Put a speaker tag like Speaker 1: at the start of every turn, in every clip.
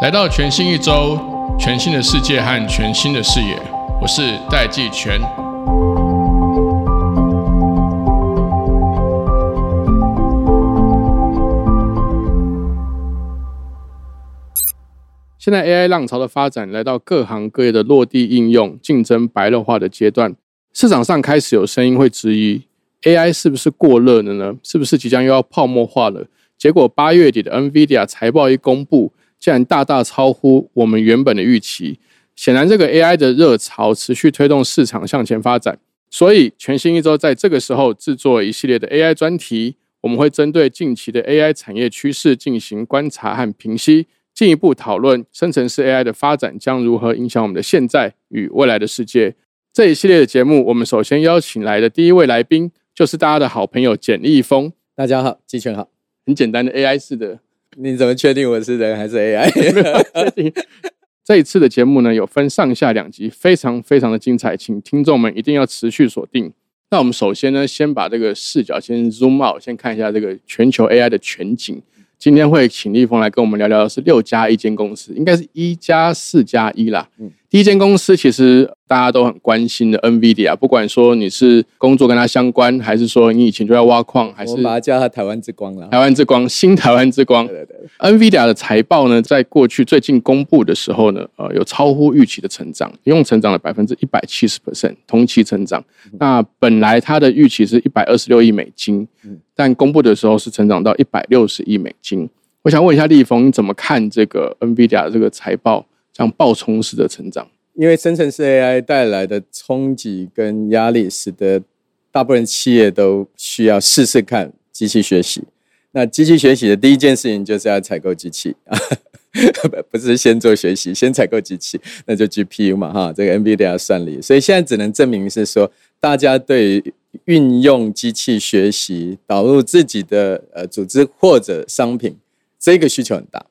Speaker 1: 来到全新一周，全新的世界和全新的视野，我是戴季全。现在 AI 浪潮的发展来到各行各业的落地应用、竞争白热化的阶段，市场上开始有声音会质疑 AI 是不是过热了呢？是不是即将又要泡沫化了？结果八月底的 NVIDIA 财报一公布，竟然大大超乎我们原本的预期。显然，这个 AI 的热潮持续推动市场向前发展。所以，全新一周在这个时候制作一系列的 AI 专题，我们会针对近期的 AI 产业趋势进行观察和评析。进一步讨论生成式 AI 的发展将如何影响我们的现在与未来的世界。这一系列的节目，我们首先邀请来的第一位来宾就是大家的好朋友简立峰。
Speaker 2: 大家好，季全好。
Speaker 1: 很简单的 AI 式的，
Speaker 2: 你怎么确定我是人还是 AI？
Speaker 1: 这一次的节目呢，有分上下两集，非常非常的精彩，请听众们一定要持续锁定。那我们首先呢，先把这个视角先 zoom out，先看一下这个全球 AI 的全景。今天会请立峰来跟我们聊聊的是六加一间公司，应该是一加四加一啦。嗯，第一间公司其实大家都很关心的 NVIDIA，不管说你是工作跟它相关，还是说你以前就在挖矿，还是
Speaker 2: 我把它叫它台湾之光了。
Speaker 1: 台湾之光，新台湾之光。对对对。NVIDIA 的财报呢，在过去最近公布的时候呢，呃，有超乎预期的成长，一共成长了百分之一百七十 percent，同期成长。那本来它的预期是一百二十六亿美金。但公布的时候是成长到一百六十亿美金。我想问一下立峰，你怎么看这个 NVIDIA 的这个财报这样爆冲式的成长？
Speaker 2: 因为生成式 AI 带来的冲击跟压力，使得大部分企业都需要试试看机器学习。那机器学习的第一件事情就是要采购机器啊，不是先做学习，先采购机器，那就 GPU 嘛哈，这个 NVIDIA 算力。所以现在只能证明是说，大家对。运用机器学习导入自己的呃组织或者商品，这个需求很大。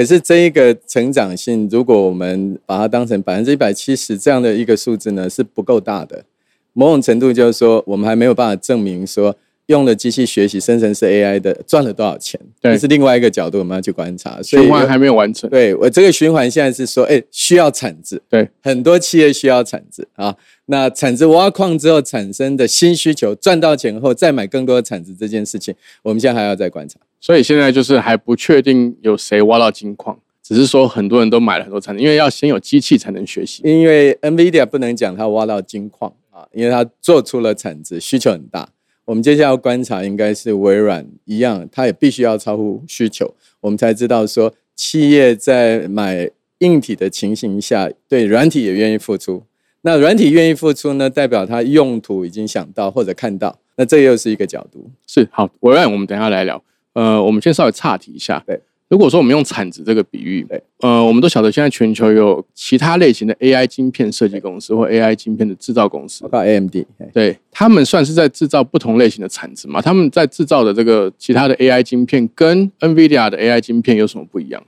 Speaker 2: 可是这一个成长性，如果我们把它当成百分之一百七十这样的一个数字呢，是不够大的。某种程度就是说，我们还没有办法证明说。用了机器学习生成式 AI 的赚了多少钱？这是另外一个角度，我们要去观察。
Speaker 1: 循环还没有完成。
Speaker 2: 对我这个循环现在是说，哎，需要产值。
Speaker 1: 对，
Speaker 2: 很多企业需要产值啊。那产值挖矿之后产生的新需求，赚到钱后再买更多的产值这件事情，我们现在还要再观察。
Speaker 1: 所以现在就是还不确定有谁挖到金矿，只是说很多人都买了很多产值，因为要先有机器才能学习。
Speaker 2: 因为 NVIDIA 不能讲它挖到金矿啊，因为它做出了产值，需求很大。我们接下来要观察，应该是微软一样，它也必须要超乎需求，我们才知道说企业在买硬体的情形下，对软体也愿意付出。那软体愿意付出呢，代表它用途已经想到或者看到，那这又是一个角度。
Speaker 1: 是好，微软我们等下来聊。呃，我们先稍微岔题一下。
Speaker 2: 对。
Speaker 1: 如果说我们用产值这个比喻，对，呃，我们都晓得现在全球有其他类型的 AI 晶片设计公司或 AI 晶片的制造公司，
Speaker 2: 包括 AMD，
Speaker 1: 对他们算是在制造不同类型的产值嘛？他们在制造的这个其他的 AI 晶片跟 NVIDIA 的 AI 晶片有什么不一样？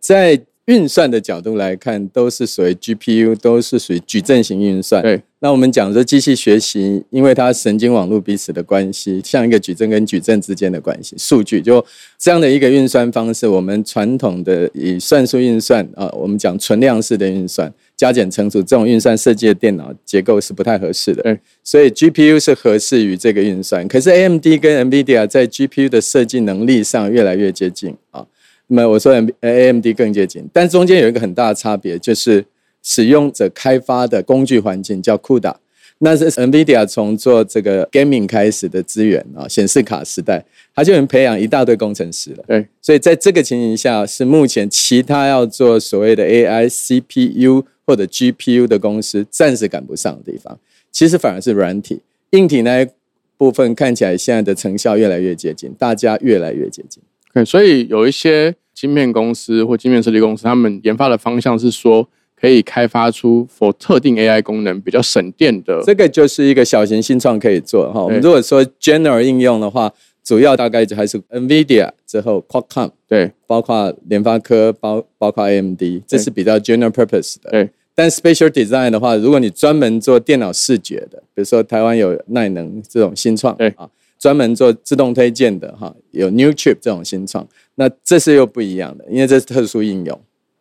Speaker 2: 在运算的角度来看，都是属于 GPU，都是属于矩阵型运算。
Speaker 1: 对，
Speaker 2: 那我们讲说机器学习，因为它神经网络彼此的关系，像一个矩阵跟矩阵之间的关系，数据就这样的一个运算方式，我们传统的以算术运算啊，我们讲存量式的运算，加减乘除这种运算设计的电脑结构是不太合适的。
Speaker 1: 对，
Speaker 2: 所以 GPU 是合适于这个运算，可是 AMD 跟 NVIDIA 在 GPU 的设计能力上越来越接近啊。那么我说 A M D 更接近，但中间有一个很大的差别，就是使用者开发的工具环境叫 CUDA，那是 NVIDIA 从做这个 gaming 开始的资源啊，显示卡时代，它就能培养一大堆工程师了。
Speaker 1: 对，
Speaker 2: 所以在这个情形下，是目前其他要做所谓的 AI CPU 或者 GPU 的公司暂时赶不上的地方。其实反而是软体、硬体那一部分看起来现在的成效越来越接近，大家越来越接近。
Speaker 1: 对，所以有一些晶片公司或晶片设计公司，他们研发的方向是说，可以开发出 for 特定 AI 功能比较省电的。
Speaker 2: 这个就是一个小型新创可以做哈。我们如果说 general 应用的话，主要大概就还是 NVIDIA 之后 Qualcomm，
Speaker 1: 对，
Speaker 2: 包括联发科，包包括 AMD，这是比较 general purpose 的。
Speaker 1: 对，
Speaker 2: 但 special design 的话，如果你专门做电脑视觉的，比如说台湾有耐能这种新创，
Speaker 1: 对
Speaker 2: 啊。专门做自动推荐的哈，有 New Trip 这种新创，那这是又不一样的，因为这是特殊应用。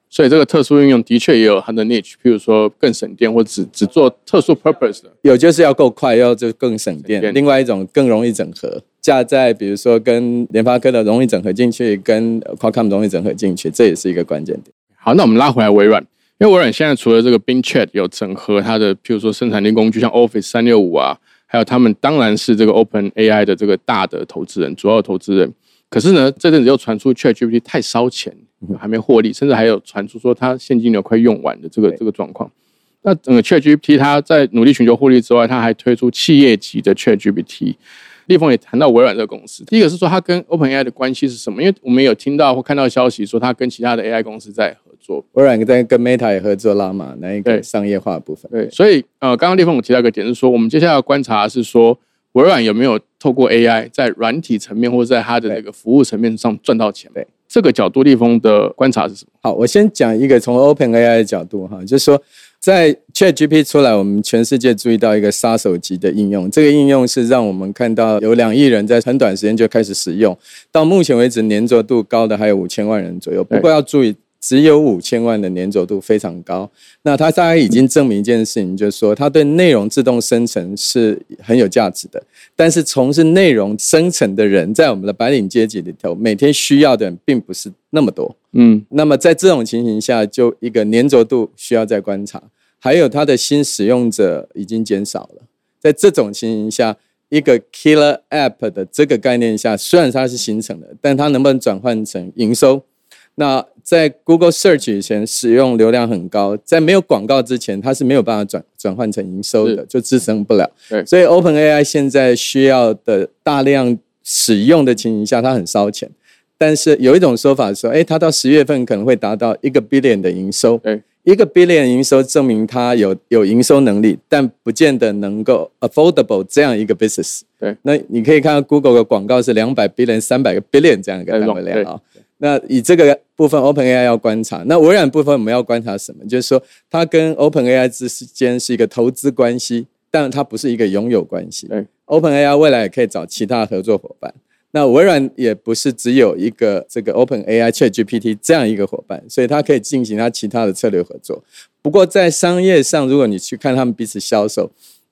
Speaker 1: 所以这个特殊应用的确也有它的 niche，譬如说更省电，或只只做特殊 purpose 的。
Speaker 2: 有就是要够快，要就更省电。
Speaker 1: 电
Speaker 2: 另外一种更容易整合，架在比如说跟联发科的容易整合进去，跟 Qualcomm 容易整合进去，这也是一个关键点。
Speaker 1: 好，那我们拉回来微软，因为微软现在除了这个 Bing Chat 有整合它的，譬如说生产力工具，像 Office 三六五啊，还有他们当然是这个 Open AI 的这个大的投资人，主要投资人。可是呢，这阵子又传出 Chat GPT 太烧钱，还没获利，甚至还有传出说它现金流快用完的这个
Speaker 2: 对
Speaker 1: 这个状况。那整个 Chat GPT 它在努力寻求获利之外，它还推出企业级的 Chat GPT。立峰也谈到微软这个公司，第一个是说它跟 OpenAI 的关系是什么？因为我们有听到或看到消息说它跟其他的 AI 公司在合作。
Speaker 2: 微软在跟 Meta 也合作拉嘛，那一个商业化的部分。
Speaker 1: 对，所以呃，刚刚立峰我提到一个点是说，我们接下来要观察的是说，微软有没有透过 AI 在软体层面或者在它的那个服务层面上赚到钱？
Speaker 2: 对，
Speaker 1: 这个角度，立峰的观察是什么？
Speaker 2: 好，我先讲一个从 Open AI 的角度哈，就是说在 Chat GPT 出来，我们全世界注意到一个杀手级的应用。这个应用是让我们看到有两亿人在很短时间就开始使用，到目前为止粘着度高的还有五千万人左右。不过要注意。只有五千万的粘着度非常高，那它大概已经证明一件事情，就是说它对内容自动生成是很有价值的。但是从事内容生成的人，在我们的白领阶级里头，每天需要的人并不是那么多。
Speaker 1: 嗯，
Speaker 2: 那么在这种情形下，就一个粘着度需要再观察，还有它的新使用者已经减少了。在这种情形下，一个 killer app 的这个概念下，虽然它是形成的，但它能不能转换成营收？那在 Google Search 以前使用流量很高，在没有广告之前，它是没有办法转转换成营收的，就支撑不了。
Speaker 1: 对
Speaker 2: 所以 OpenAI 现在需要的大量使用的情形下，它很烧钱。但是有一种说法说，哎，它到十月份可能会达到一个 billion 的营收。
Speaker 1: 对，
Speaker 2: 一个 billion 营收证明它有有营收能力，但不见得能够 affordable 这样一个 business。
Speaker 1: 对，
Speaker 2: 那你可以看到 Google 的广告是两百 billion、三百个 billion 这样一个单位量啊。那以这个部分，OpenAI 要观察。那微软部分我们要观察什么？就是说，它跟 OpenAI 之间是一个投资关系，但它不是一个拥有关系。
Speaker 1: 对
Speaker 2: ，OpenAI 未来也可以找其他合作伙伴。那微软也不是只有一个这个 OpenAI ChatGPT 这样一个伙伴，所以它可以进行它其他的策略合作。不过在商业上，如果你去看他们彼此销售，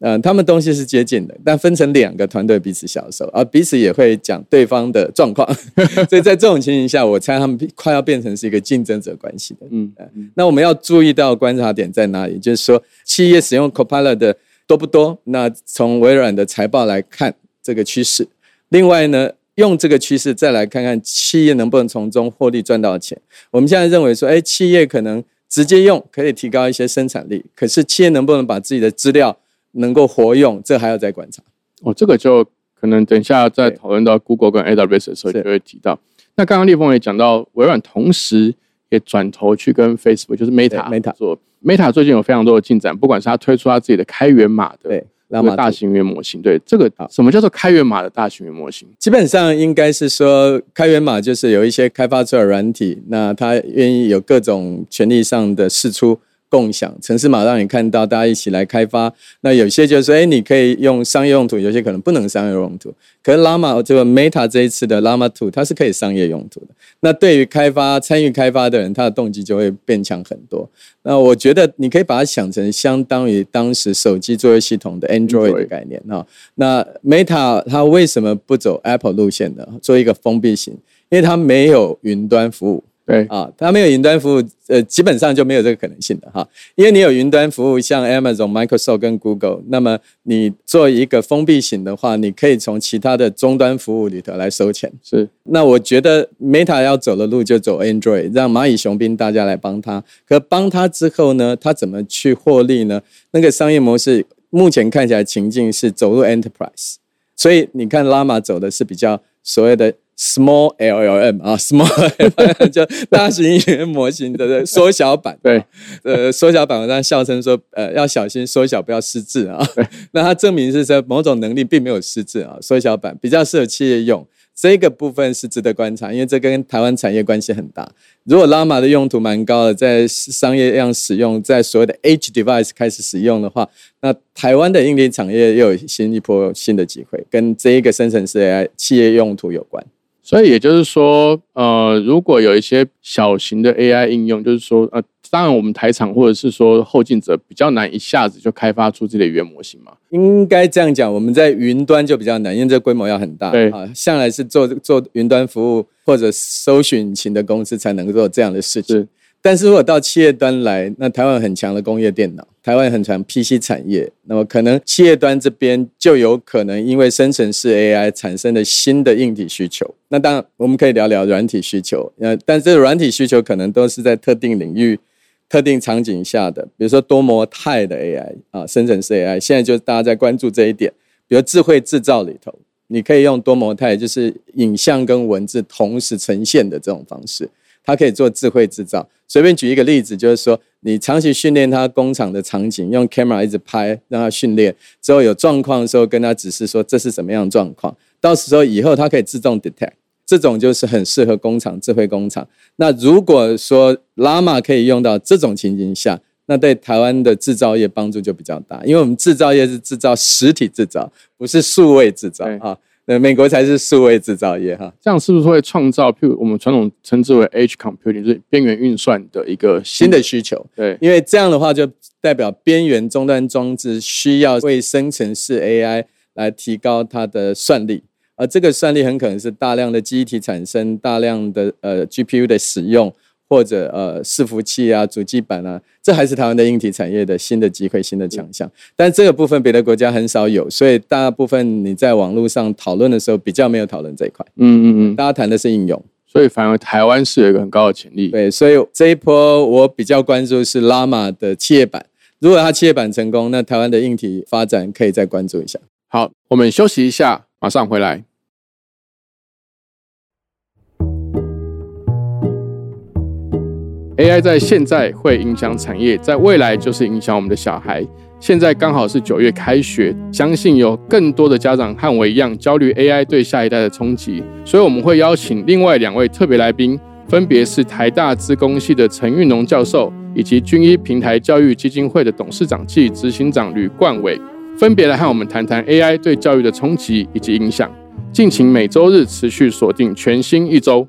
Speaker 2: 嗯，他们东西是接近的，但分成两个团队彼此销售，而彼此也会讲对方的状况。所以在这种情形下，我猜他们快要变成是一个竞争者关系的。
Speaker 1: 嗯，
Speaker 2: 那我们要注意到观察点在哪里？就是说，企业使用 Copilot 的多不多？那从微软的财报来看这个趋势。另外呢，用这个趋势再来看看企业能不能从中获利赚到钱。我们现在认为说，哎，企业可能直接用可以提高一些生产力，可是企业能不能把自己的资料能够活用，这还要再观察。
Speaker 1: 哦，这个就可能等一下在
Speaker 2: 对
Speaker 1: 讨论到 Google 跟 AWS 的时候就会提到。那刚刚立峰也讲到，微软同时也转头去跟 Facebook，就是 Meta
Speaker 2: Meta
Speaker 1: 做。Meta 最近有非常多的进展，不管是它推出它自己的开源码的大型语言模型，对这个什么叫做开源码的大型语言模型？
Speaker 2: 基本上应该是说，开源码就是有一些开发出来的软体，那他愿意有各种权利上的释出共享，城市码让你看到，大家一起来开发。那有些就是说，哎，你可以用商业用途，有些可能不能商业用途。可是 Llama 这个 Meta 这一次的 Llama Two，它是可以商业用途的。那对于开发参与开发的人，他的动机就会变强很多。那我觉得你可以把它想成相当于当时手机作业系统的 Android 的概念哈。那 Meta 它为什么不走 Apple 路线呢？做一个封闭型，因为它没有云端服务
Speaker 1: 对，
Speaker 2: 啊，它没有云端服务，呃，基本上就没有这个可能性的哈。因为你有云端服务，像 Amazon、Microsoft 跟 Google，那么你做一个封闭型的话，你可以从其他的终端服务里头来收钱。
Speaker 1: 是
Speaker 2: 那我觉得 Meta 要走的路就走 Android，让蚂蚁雄兵大家来帮他。可帮他之后呢，他怎么去获利呢？那个商业模式目前看起来情境是走入 Enterprise，所以你看拉玛走的是比较所谓的 Small LLM 啊，Small 就大型语言模型的缩小版。
Speaker 1: 对，
Speaker 2: 呃，缩小版，我让笑称说，呃，要小心缩小，不要失智啊。那它证明是说某种能力并没有失智啊，缩小版比较适合企业用。这个部分是值得观察，因为这跟台湾产业关系很大。如果 Llama 的用途蛮高的，在商业上使用，在所谓的 Edge device 开始使用的话，那台湾的硬体产业又有新一波新的机会，跟这一个生成式 AI 企业用途有关。
Speaker 1: 所以也就是说，呃，如果有一些小型的 AI 应用，就是说，呃，当然我们台厂或者是说后进者比较难一下子就开发出自己的语言模型嘛。
Speaker 2: 应该这样讲，我们在云端就比较难，因为这规模要很大。
Speaker 1: 对
Speaker 2: 啊，向来是做做云端服务或者搜寻引擎的公司才能够做这样的事情。但是如果到企业端来，那台湾很强的工业电脑，台湾很强 PC 产业，那么可能企业端这边就有可能因为生成式 AI 产生的新的硬体需求。那当然我们可以聊聊软体需求，呃，但这个软体需求可能都是在特定领域、特定场景下的，比如说多模态的 AI 啊，生成式 AI，现在就是大家在关注这一点，比如智慧制造里头，你可以用多模态，就是影像跟文字同时呈现的这种方式。它可以做智慧制造。随便举一个例子，就是说，你长期训练它工厂的场景，用 camera 一直拍，让它训练之后有状况的时候，跟它指示说这是什么样的状况。到时候以后它可以自动 detect，这种就是很适合工厂智慧工厂。那如果说 Llama 可以用到这种情景下，那对台湾的制造业帮助就比较大，因为我们制造业是制造实体制造，不是数位制造
Speaker 1: 对
Speaker 2: 啊。呃，美国才是数位制造业哈。
Speaker 1: 这样是不是会创造，譬如我们传统称之为 Edge computing，就是边缘运算的一个
Speaker 2: 新的需求，
Speaker 1: 对
Speaker 2: 因为这样的话就代表边缘终端装置需要为生成式 AI 来提高它的算力，而这个算力很可能是大量的记忆体产生、大量的呃 GPU 的使用，或者呃伺服器啊、主机板啊，这还是台湾的硬体产业的新的机会、新的强项。但这个部分别的国家很少有，所以大部分你在网络上讨论的时候比较没有讨论这一块，
Speaker 1: 嗯嗯嗯，
Speaker 2: 大家谈的是应用。
Speaker 1: 所以反而台湾是有一个很高的潜力。
Speaker 2: 对，所以这一波我比较关注是 Llama 的企业版。如果它企业版成功，那台湾的硬体发展可以再关注一下。
Speaker 1: 好，我们休息一下，马上回来。AI 在现在会影响产业，在未来就是影响我们的小孩。现在刚好是九月开学，相信有更多的家长和我一样焦虑 AI 对下一代的冲击，所以我们会邀请另外两位特别来宾，分别是台大资工系的陈运龙教授，以及军医平台教育基金会的董事长暨执行长吕冠伟，分别来和我们谈谈 AI 对教育的冲击以及影响。敬请每周日持续锁定全新一周。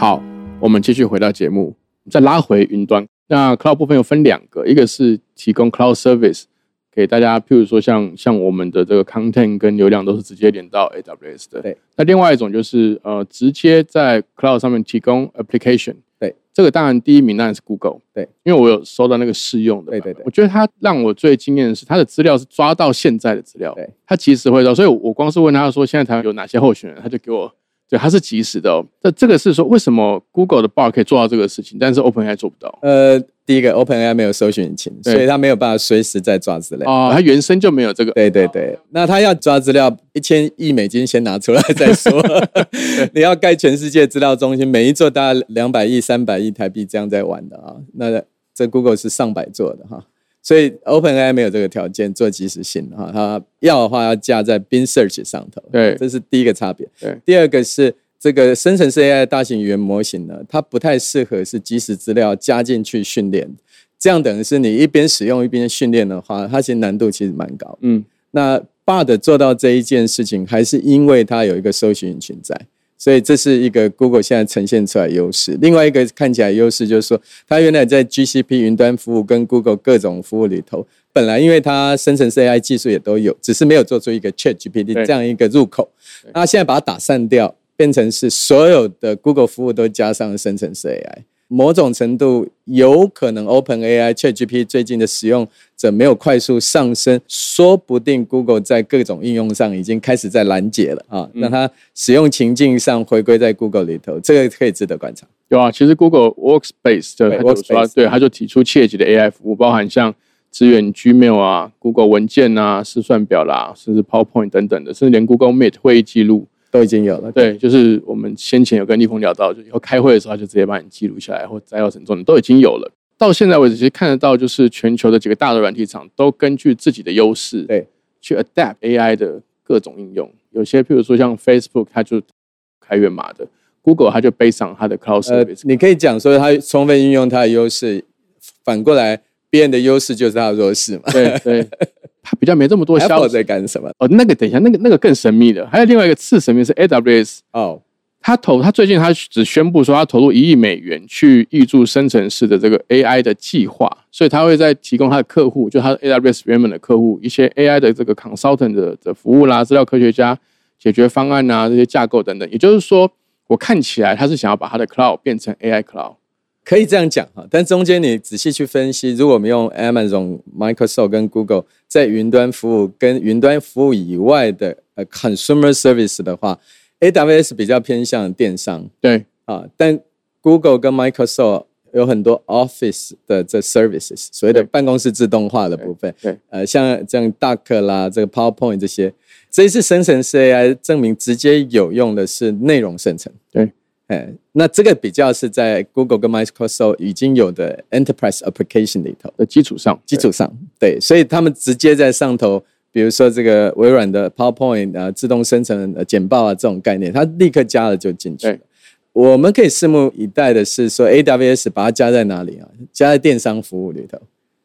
Speaker 1: 好，我们继续回到节目，再拉回云端。那 cloud 部分又分两个，一个是提供 cloud service 给大家，譬如说像像我们的这个 content 跟流量都是直接连到 AWS 的。
Speaker 2: 对。
Speaker 1: 那另外一种就是呃，直接在 cloud 上面提供 application。
Speaker 2: 对。
Speaker 1: 这个当然第一名当然是 Google。
Speaker 2: 对。
Speaker 1: 因为我有收到那个试用的。
Speaker 2: 对对对
Speaker 1: 我觉得它让我最惊艳的是，它的资料是抓到现在的资料。
Speaker 2: 对。
Speaker 1: 它及时会到，所以我光是问他说现在台湾有哪些候选人，他就给我。对，它是及时的哦。这这个是说，为什么 Google 的 Bar 可以做到这个事情，但是 OpenAI 做不到？
Speaker 2: 呃，第一个 OpenAI 没有搜寻引擎，所以它没有办法随时在抓资料。
Speaker 1: 哦，它原生就没有这个。
Speaker 2: 对对对，那他要抓资料，一千亿美金先拿出来再说。你要盖全世界资料中心，每一座大概两百亿、三百亿台币这样在玩的啊。那这 Google 是上百座的哈，所以 OpenAI 没有这个条件做即时性哈，它要的话要架在 Bing Search 上头。
Speaker 1: 对
Speaker 2: 这是第一个差别。
Speaker 1: 对，
Speaker 2: 第二个是这个生成式 AI 的大型语言模型呢，它不太适合是即时资料加进去训练，这样等于是你一边使用一边训练的话，它其实难度其实蛮高。
Speaker 1: 嗯，
Speaker 2: 那 Bard 做到这一件事情，还是因为它有一个搜寻引擎在，所以这是一个 Google 现在呈现出来的优势。另外一个看起来优势就是说，它原来在 GCP 云端服务跟 Google 各种服务里头，本来因为它生成式 AI 技术也都有，只是没有做出一个 Chat GPT 这样一个入口。那现在把它打散掉，变成是所有的 Google 服务都加上了生成式 AI。某种程度有可能 Open AI、ChatGPT 最近的使用者没有快速上升，说不定 Google 在各种应用上已经开始在拦截了啊，让它使用情境上回归在 Google 里头，这个可以值得观察。
Speaker 1: 有啊，其实 Google Workspace 就
Speaker 2: 对
Speaker 1: 它就说
Speaker 2: Workspace
Speaker 1: 对，它就提出切级的 AI 服务，包含像支援 Gmail 啊、Google 文件啊、试算表啦，甚至 PowerPoint 等等的，甚至连 Google Meet 会议记录，
Speaker 2: 都已经有了，
Speaker 1: 对，就是我们先前有跟立峰聊到，就以后开会的时候，他就直接把你记录下来或摘要成重点，都已经有了。到现在为止，其实看得到，就是全球的几个大的软体厂都根据自己的优势，
Speaker 2: 对，
Speaker 1: 去 adapt AI 的各种应用。有些，譬如说像 Facebook，它就开源码的；Google，它就背上它的 cloud service。
Speaker 2: 你可以讲说，它充分运用它的优势，反过来，别人的优势就是它的弱势嘛？
Speaker 1: 对对，它比较没这么多消
Speaker 2: 息在干什么？
Speaker 1: 哦，那个等一下，那个那个更神秘的，还有另外一个次神秘是 AWS
Speaker 2: 哦。
Speaker 1: 他投，他最近他只宣布说，他投入一亿美元去预注生成式的这个 AI 的计划，所以他会在提供他的客户，就他 AWS 原本的客户一些 AI 的这个 consultant 的的服务啦，资料科学家解决方案啊，这些架构等等。也就是说，我看起来他是想要把他的 cloud 变成 AI cloud，
Speaker 2: 可以这样讲哈。但中间你仔细去分析，如果我们用 Amazon、Microsoft 跟 Google 在云端服务跟云端服务以外的呃 consumer service 的话。AWS 比较偏向电商，
Speaker 1: 对。
Speaker 2: 啊，但 Google 跟 Microsoft 有很多 Office 的这 services，所谓的办公室自动化的部分，
Speaker 1: 对，
Speaker 2: 呃，像这样 Duck 啦，这个 PowerPoint 这些，这一次生成式 AI 证明直接有用的是内容生成，
Speaker 1: 对，
Speaker 2: 哎，那这个比较是在 Google 跟 Microsoft 已经有的 Enterprise Application 里头
Speaker 1: 的基础上，
Speaker 2: 基础上，对，所以他们直接在上头。比如说这个微软的 PowerPoint 啊，自动生成简报啊，这种概念，它立刻加了就进去了。我们可以拭目以待的是说，AWS 把它加在哪里啊？加在电商服务里头，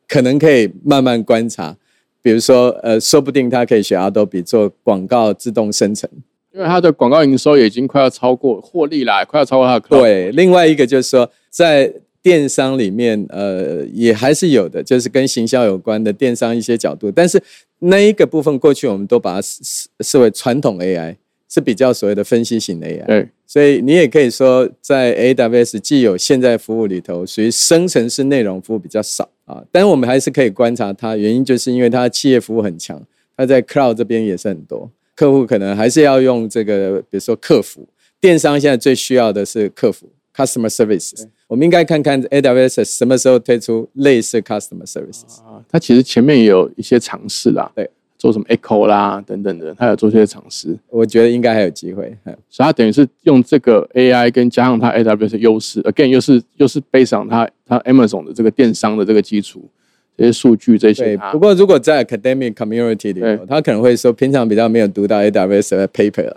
Speaker 2: 可能可以慢慢观察。比如说，呃，说不定它可以学 Adobe 做广告自动生成，
Speaker 1: 因为它的广告营收也已经快要超过获利啦，快要超过它的。
Speaker 2: 对，另外一个就是说，在电商里面，呃，也还是有的，就是跟行销有关的电商一些角度，但是。那一个部分过去我们都把它视视为传统 AI，是比较所谓的分析型的 AI。
Speaker 1: 对，
Speaker 2: 所以你也可以说，在 AWS 既有现在服务里头，属于生成式内容服务比较少啊。但我们还是可以观察它，原因就是因为它企业服务很强，它在 Cloud 这边也是很多客户，可能还是要用这个，比如说客服。电商现在最需要的是客服 （Customer Services）。我们应该看看 AWS 什么时候推出类似 Customer Services。
Speaker 1: 啊，它其实前面也有一些尝试啦，
Speaker 2: 对，
Speaker 1: 做什么 Echo 啦等等的，它有做些尝试。
Speaker 2: 我觉得应该还有机会。
Speaker 1: 所以它等于是用这个 AI 跟加上它 AWS 的优势，again 又是又是背上它它 Amazon 的这个电商的这个基础，这些数据这些。
Speaker 2: 不过如果在 Academic Community 里头，他可能会说平常比较没有读到 AWS 的 paper，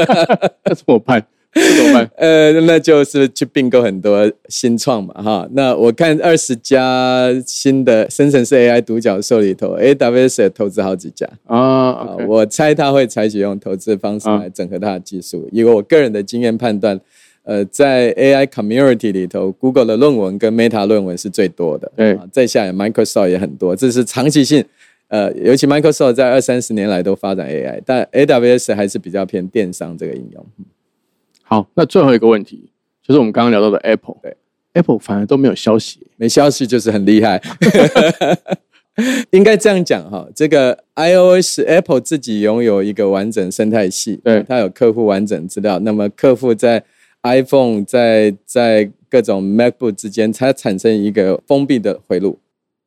Speaker 1: 那怎么办？怎么办？
Speaker 2: 呃，那就是去并购很多新创嘛，哈。那我看二十家新的生成式 AI 独角兽里头，AWS 也投资好几家
Speaker 1: 啊。
Speaker 2: 我猜他会采取用投资方式来整合他的技术。以我个人的经验判断，呃，在 AI community 里头，Google 的论文跟 Meta 论文是最多的。
Speaker 1: 对，
Speaker 2: 在下 Microsoft 也很多，这是长期性。呃，尤其 Microsoft 在二三十年来都发展 AI，但 AWS 还是比较偏电商这个应用。
Speaker 1: 好，那最后一个问题就是我们刚刚聊到的 Apple，
Speaker 2: 对
Speaker 1: Apple 反而都没有消息，
Speaker 2: 没消息就是很厉害。应该这样讲哈，这个 iOS Apple 自己拥有一个完整生态系，
Speaker 1: 对，
Speaker 2: 它有客户完整资料。那么客户在 iPhone 在在各种 MacBook 之间，它产生一个封闭的回路。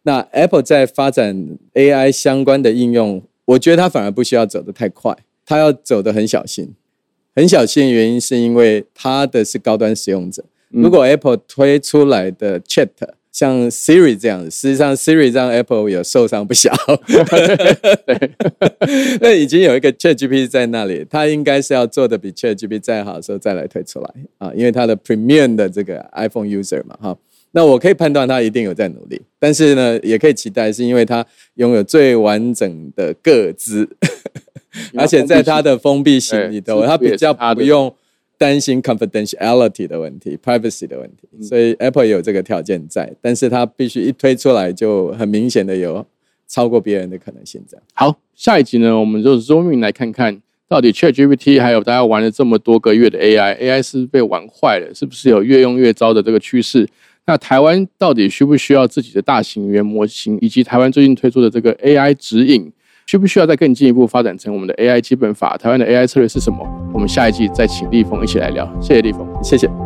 Speaker 2: 那 Apple 在发展 AI 相关的应用，我觉得它反而不需要走得太快，它要走得很小心。很小心的原因是因为它的是高端使用者。如果 Apple 推出来的 Chat 像 Siri 这样子，实际上 Siri 让 Apple 有受伤不小。那已经有一个 Chat GPT 在那里，它应该是要做的比 Chat GPT 再好的时候再来推出来啊，因为它的 Premium 的这个 iPhone User 嘛，哈。那我可以判断它一定有在努力，但是呢，也可以期待是因为它拥有最完整的个资。而且在它的封闭性里头，它比较不用担心 confidentiality 的问题、privacy 的问题，所以 Apple 也有这个条件在，但是它必须一推出来就很明显的有超过别人的可能性。这样
Speaker 1: 好，下一集呢，我们就 zoom in 来看看到底 ChatGPT 还有大家玩了这么多个月的 AI，AI 是被玩坏了，是不是有越用越糟的这个趋势？那台湾到底需不需要自己的大型语言模型，以及台湾最近推出的这个 AI 指引？需不需要再更进一步发展成我们的 AI 基本法？台湾的 AI 策略是什么？我们下一季再请立峰一起来聊。谢谢立峰，
Speaker 2: 谢谢。